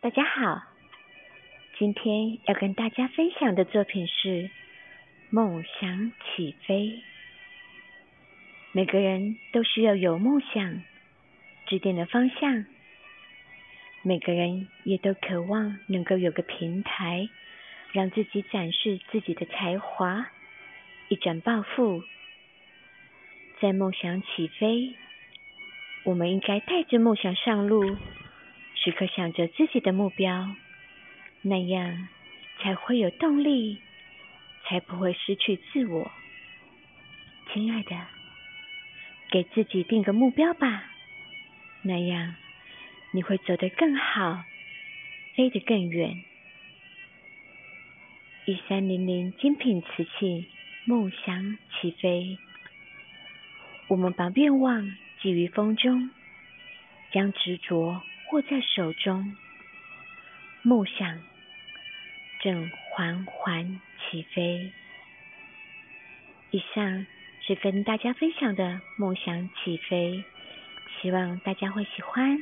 大家好，今天要跟大家分享的作品是《梦想起飞》。每个人都需要有梦想指点的方向，每个人也都渴望能够有个平台，让自己展示自己的才华，一展抱负。在梦想起飞，我们应该带着梦想上路，时刻想着自己的目标，那样才会有动力，才不会失去自我。亲爱的，给自己定个目标吧，那样你会走得更好，飞得更远。一三零零精品瓷器，梦想起飞。我们把愿望寄于风中，将执着握在手中，梦想正缓缓起飞。以上是跟大家分享的梦想起飞，希望大家会喜欢。